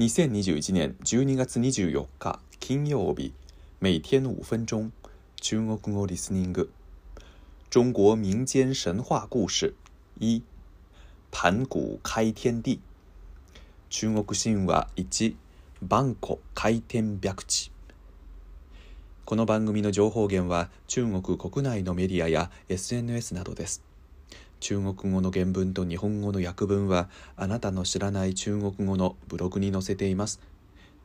2021年12月24日金曜日每天5分钟中国語リスニング中国民間神話故事一盘古開天地中国神話一万古開天白地この番組の情報源は中国国内のメディアや SNS などです中国語の原文と日本語の訳文はあなたの知らない中国語のブログに載せています。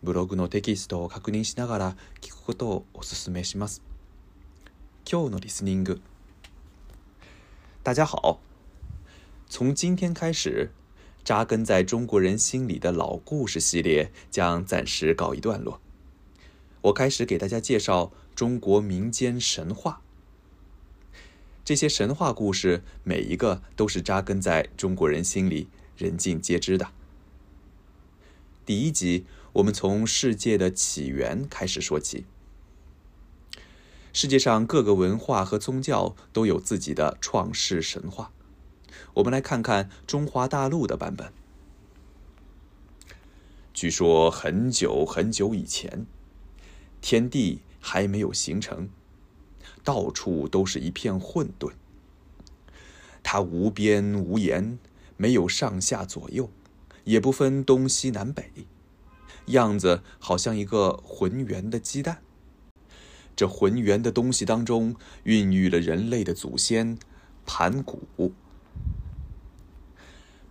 ブログのテキストを確認しながら聞くことをお勧めします。今日のリスニング。大家好，从今天开始，扎根在中国人心里的老故事系列将暂时告一段落。我开始给大家介绍中国民间神话。这些神话故事，每一个都是扎根在中国人心里、人尽皆知的。第一集，我们从世界的起源开始说起。世界上各个文化和宗教都有自己的创世神话，我们来看看中华大陆的版本。据说很久很久以前，天地还没有形成。到处都是一片混沌，它无边无沿，没有上下左右，也不分东西南北，样子好像一个浑圆的鸡蛋。这浑圆的东西当中，孕育了人类的祖先——盘古。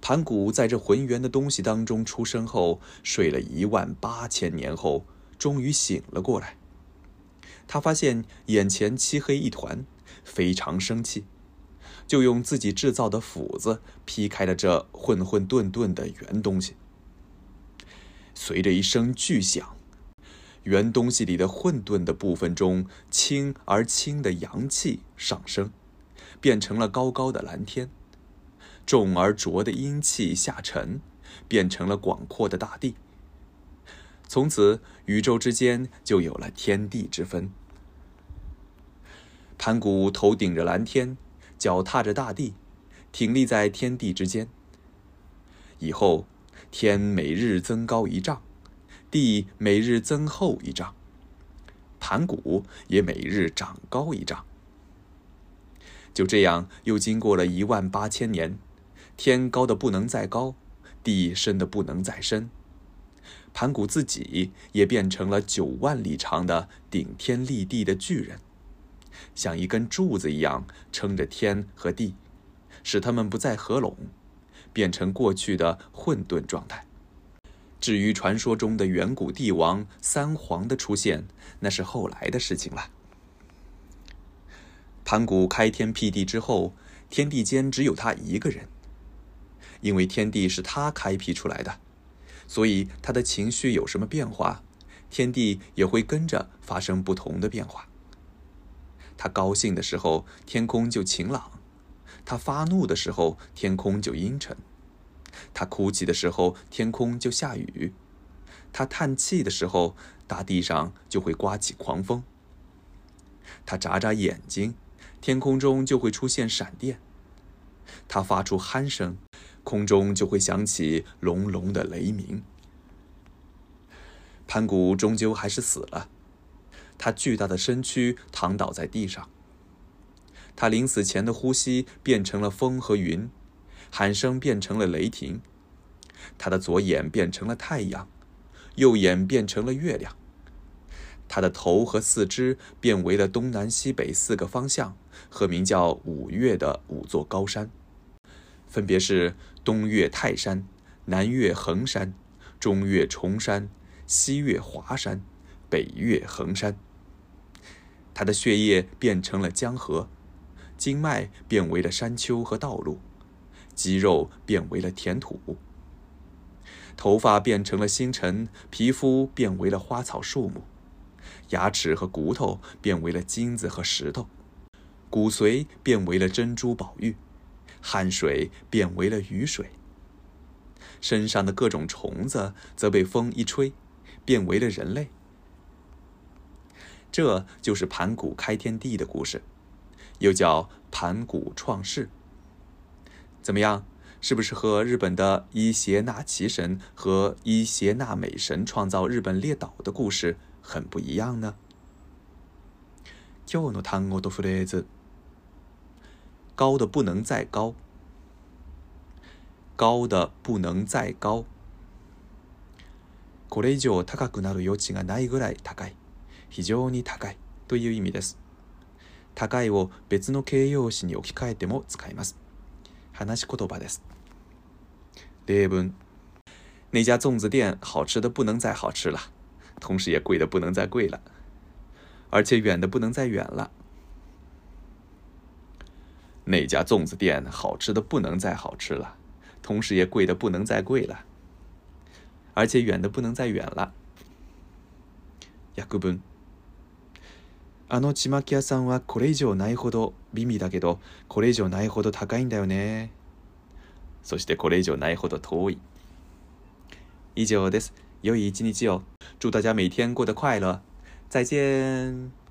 盘古在这浑圆的东西当中出生后，睡了一万八千年后，终于醒了过来。他发现眼前漆黑一团，非常生气，就用自己制造的斧子劈开了这混混沌沌的圆东西。随着一声巨响，圆东西里的混沌的部分中轻而轻的阳气上升，变成了高高的蓝天；重而浊的阴气下沉，变成了广阔的大地。从此，宇宙之间就有了天地之分。盘古头顶着蓝天，脚踏着大地，挺立在天地之间。以后，天每日增高一丈，地每日增厚一丈，盘古也每日长高一丈。就这样，又经过了一万八千年，天高的不能再高，地深的不能再深，盘古自己也变成了九万里长的顶天立地的巨人。像一根柱子一样撑着天和地，使它们不再合拢，变成过去的混沌状态。至于传说中的远古帝王三皇的出现，那是后来的事情了。盘古开天辟地之后，天地间只有他一个人，因为天地是他开辟出来的，所以他的情绪有什么变化，天地也会跟着发生不同的变化。他高兴的时候，天空就晴朗；他发怒的时候，天空就阴沉；他哭泣的时候，天空就下雨；他叹气的时候，大地上就会刮起狂风；他眨眨眼睛，天空中就会出现闪电；他发出鼾声，空中就会响起隆隆的雷鸣。盘古终究还是死了。他巨大的身躯躺倒在地上，他临死前的呼吸变成了风和云，喊声变成了雷霆，他的左眼变成了太阳，右眼变成了月亮，他的头和四肢变为了东南西北四个方向和名叫五岳的五座高山，分别是东岳泰山、南岳衡山、中岳崇山、西岳华山、北岳恒山。他的血液变成了江河，经脉变为了山丘和道路，肌肉变为了田土，头发变成了星辰，皮肤变为了花草树木，牙齿和骨头变为了金子和石头，骨髓变为了珍珠宝玉，汗水变为了雨水，身上的各种虫子则被风一吹，变为了人类。这就是盘古开天地的故事，又叫盘古创世。怎么样，是不是和日本的伊邪那岐神和伊邪那美神创造日本列岛的故事很不一样呢？高的不能再高，高的不能再高，これ以上高くなる余地がないぐらい高い。非常に高いという意味です。高いを別の形容詞に置き換えても使います。話し言葉です。例文。那家粽子店好吃的不能再好吃了，同时也贵的不能再贵了，而且远的不能再远了。那家粽子店好吃的不能再好吃了，同时也贵的不能再贵了，而且远的不能再远了。あのちまき屋さんはこれ以上ないほど美味だけど、これ以上ないほど高いんだよね。そしてこれ以上ないほど遠い。以上です。良い一日を。祝大家每天过得快乐。再见。